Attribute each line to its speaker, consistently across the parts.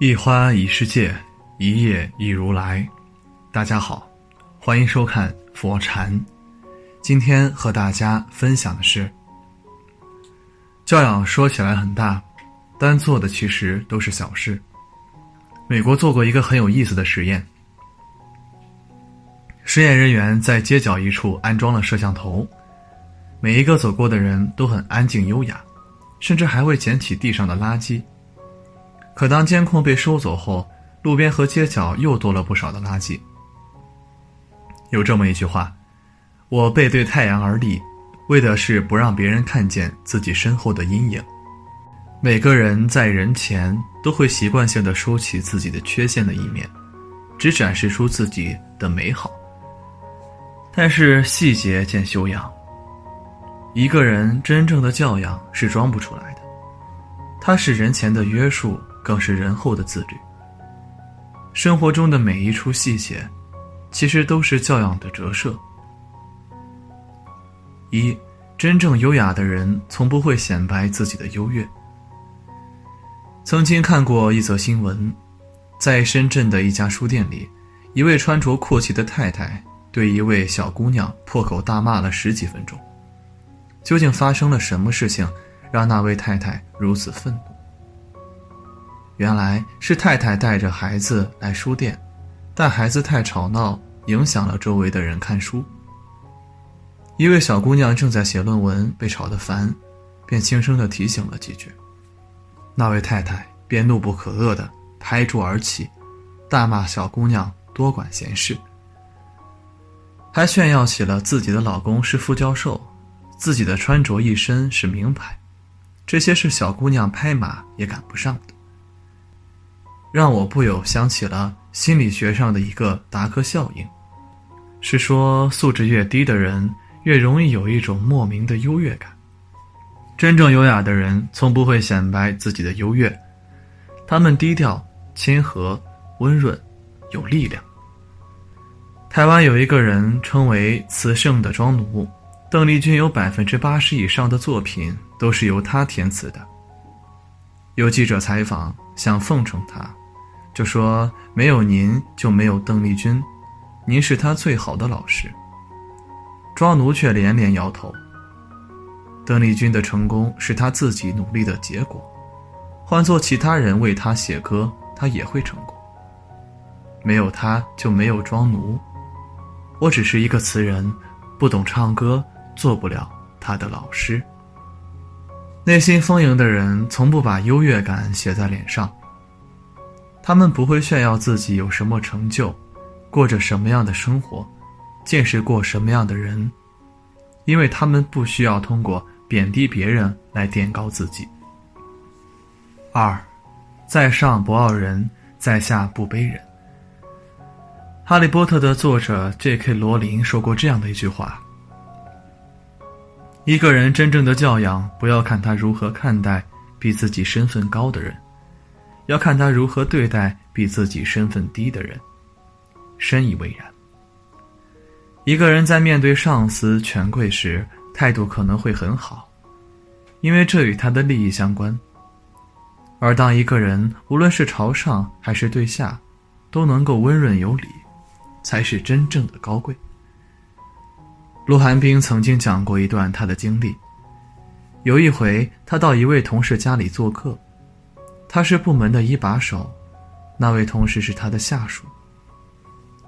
Speaker 1: 一花一世界，一叶一如来。大家好，欢迎收看佛禅。今天和大家分享的是，教养说起来很大，但做的其实都是小事。美国做过一个很有意思的实验，实验人员在街角一处安装了摄像头，每一个走过的人都很安静优雅，甚至还会捡起地上的垃圾。可当监控被收走后，路边和街角又多了不少的垃圾。有这么一句话：“我背对太阳而立，为的是不让别人看见自己身后的阴影。”每个人在人前都会习惯性的收起自己的缺陷的一面，只展示出自己的美好。但是细节见修养。一个人真正的教养是装不出来的，它是人前的约束。更是人后的自律。生活中的每一处细节，其实都是教养的折射。一，真正优雅的人从不会显摆自己的优越。曾经看过一则新闻，在深圳的一家书店里，一位穿着阔气的太太对一位小姑娘破口大骂了十几分钟。究竟发生了什么事情，让那位太太如此愤怒？原来是太太带着孩子来书店，但孩子太吵闹，影响了周围的人看书。一位小姑娘正在写论文，被吵得烦，便轻声的提醒了几句。那位太太便怒不可遏的拍桌而起，大骂小姑娘多管闲事，还炫耀起了自己的老公是副教授，自己的穿着一身是名牌，这些是小姑娘拍马也赶不上的。让我不由想起了心理学上的一个达克效应，是说素质越低的人越容易有一种莫名的优越感。真正优雅的人从不会显摆自己的优越，他们低调、谦和、温润、有力量。台湾有一个人称为“词圣”的庄奴，邓丽君有百分之八十以上的作品都是由他填词的。有记者采访，想奉承他。就说没有您就没有邓丽君，您是他最好的老师。庄奴却连连摇头。邓丽君的成功是他自己努力的结果，换做其他人为他写歌，他也会成功。没有他就没有庄奴，我只是一个词人，不懂唱歌，做不了他的老师。内心丰盈的人从不把优越感写在脸上。他们不会炫耀自己有什么成就，过着什么样的生活，见识过什么样的人，因为他们不需要通过贬低别人来垫高自己。二，在上不傲人，在下不卑人。哈利波特的作者 J.K. 罗琳说过这样的一句话：一个人真正的教养，不要看他如何看待比自己身份高的人。要看他如何对待比自己身份低的人，深以为然。一个人在面对上司、权贵时，态度可能会很好，因为这与他的利益相关。而当一个人无论是朝上还是对下，都能够温润有礼，才是真正的高贵。陆寒冰曾经讲过一段他的经历。有一回，他到一位同事家里做客。他是部门的一把手，那位同事是他的下属。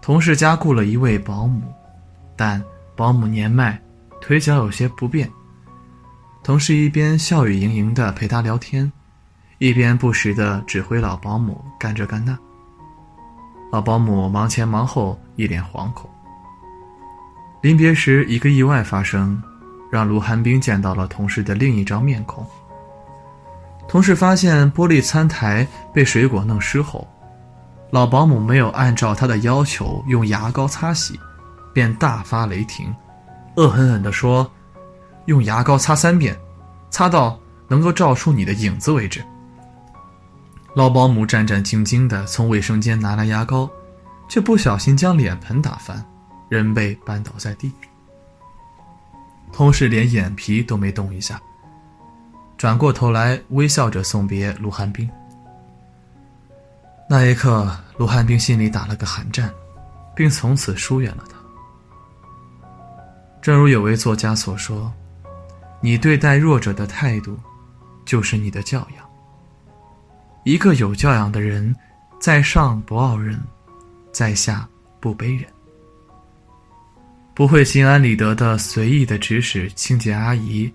Speaker 1: 同事家雇了一位保姆，但保姆年迈，腿脚有些不便。同事一边笑语盈盈的陪他聊天，一边不时的指挥老保姆干这干那。老保姆忙前忙后，一脸惶恐。临别时，一个意外发生，让卢寒冰见到了同事的另一张面孔。同事发现玻璃餐台被水果弄湿后，老保姆没有按照他的要求用牙膏擦洗，便大发雷霆，恶狠狠地说：“用牙膏擦三遍，擦到能够照出你的影子为止。”老保姆战战兢兢地从卫生间拿来牙膏，却不小心将脸盆打翻，人被绊倒在地。同事连眼皮都没动一下。转过头来，微笑着送别卢寒冰。那一刻，卢汉斌心里打了个寒战，并从此疏远了他。正如有位作家所说：“你对待弱者的态度，就是你的教养。一个有教养的人，在上不傲人，在下不卑人，不会心安理得的随意的指使清洁阿姨，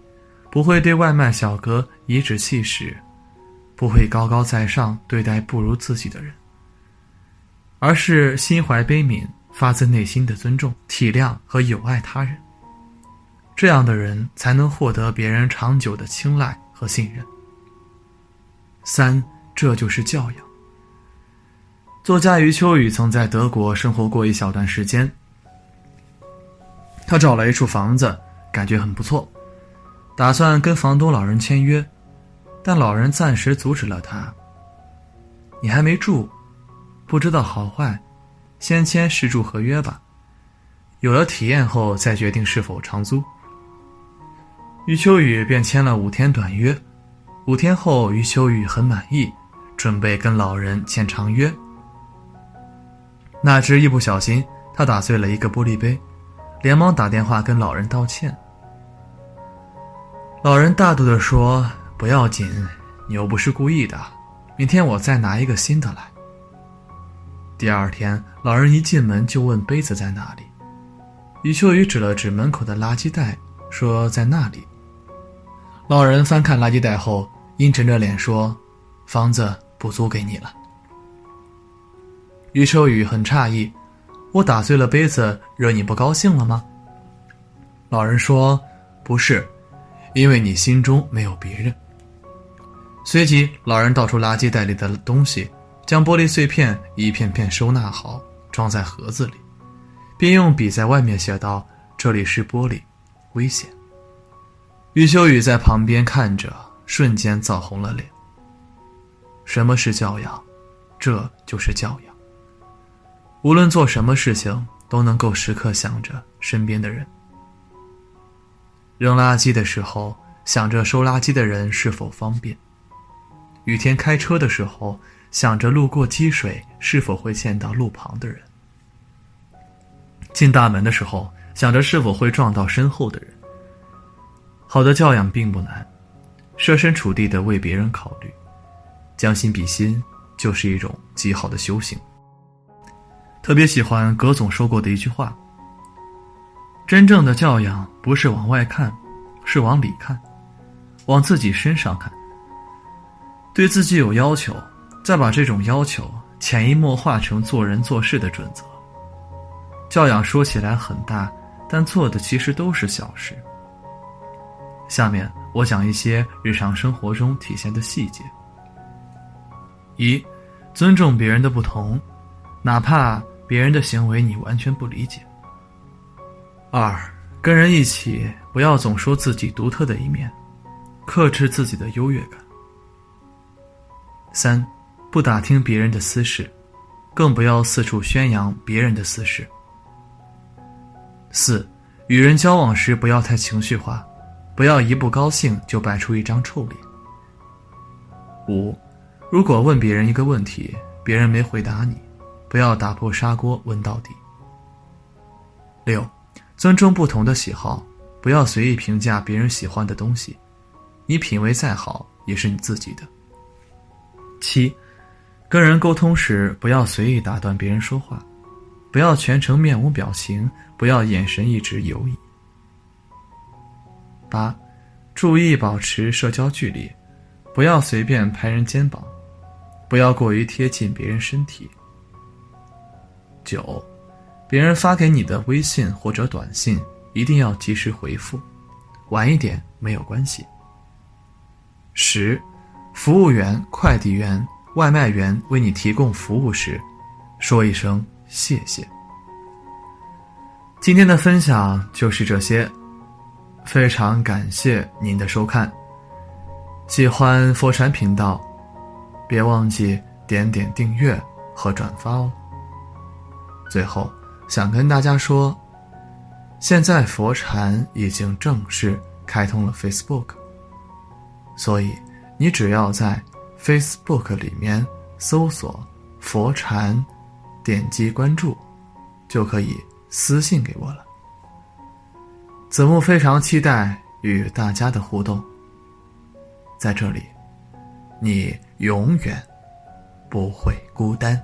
Speaker 1: 不会对外卖小哥颐指气使。”不会高高在上对待不如自己的人，而是心怀悲悯、发自内心的尊重、体谅和友爱他人。这样的人才能获得别人长久的青睐和信任。三，这就是教养。作家余秋雨曾在德国生活过一小段时间，他找了一处房子，感觉很不错，打算跟房东老人签约。但老人暂时阻止了他。你还没住，不知道好坏，先签试住合约吧。有了体验后再决定是否长租。余秋雨便签了五天短约。五天后，余秋雨很满意，准备跟老人签长约。哪知一不小心，他打碎了一个玻璃杯，连忙打电话跟老人道歉。老人大度地说。不要紧，你又不是故意的。明天我再拿一个新的来。第二天，老人一进门就问杯子在哪里。余秋雨指了指门口的垃圾袋，说在那里。老人翻看垃圾袋后，阴沉着脸说：“房子不租给你了。”余秋雨很诧异：“我打碎了杯子，惹你不高兴了吗？”老人说：“不是，因为你心中没有别人。”随即，老人倒出垃圾袋里的东西，将玻璃碎片一片片收纳好，装在盒子里，并用笔在外面写道：“这里是玻璃，危险。”余秋雨在旁边看着，瞬间燥红了脸。什么是教养？这就是教养。无论做什么事情，都能够时刻想着身边的人。扔垃圾的时候，想着收垃圾的人是否方便。雨天开车的时候，想着路过积水是否会溅到路旁的人；进大门的时候，想着是否会撞到身后的人。好的教养并不难，设身处地的为别人考虑，将心比心，就是一种极好的修行。特别喜欢葛总说过的一句话：“真正的教养不是往外看，是往里看，往自己身上看。”对自己有要求，再把这种要求潜移默化成做人做事的准则。教养说起来很大，但做的其实都是小事。下面我讲一些日常生活中体现的细节。一，尊重别人的不同，哪怕别人的行为你完全不理解。二，跟人一起不要总说自己独特的一面，克制自己的优越感。三，不打听别人的私事，更不要四处宣扬别人的私事。四，与人交往时不要太情绪化，不要一不高兴就摆出一张臭脸。五，如果问别人一个问题，别人没回答你，不要打破砂锅问到底。六，尊重不同的喜好，不要随意评价别人喜欢的东西，你品味再好也是你自己的。七，跟人沟通时不要随意打断别人说话，不要全程面无表情，不要眼神一直游移。八，注意保持社交距离，不要随便拍人肩膀，不要过于贴近别人身体。九，别人发给你的微信或者短信一定要及时回复，晚一点没有关系。十。服务员、快递员、外卖员为你提供服务时，说一声谢谢。今天的分享就是这些，非常感谢您的收看。喜欢佛禅频道，别忘记点点订阅和转发哦。最后，想跟大家说，现在佛禅已经正式开通了 Facebook，所以。你只要在 Facebook 里面搜索“佛禅，点击关注，就可以私信给我了。子木非常期待与大家的互动。在这里，你永远不会孤单。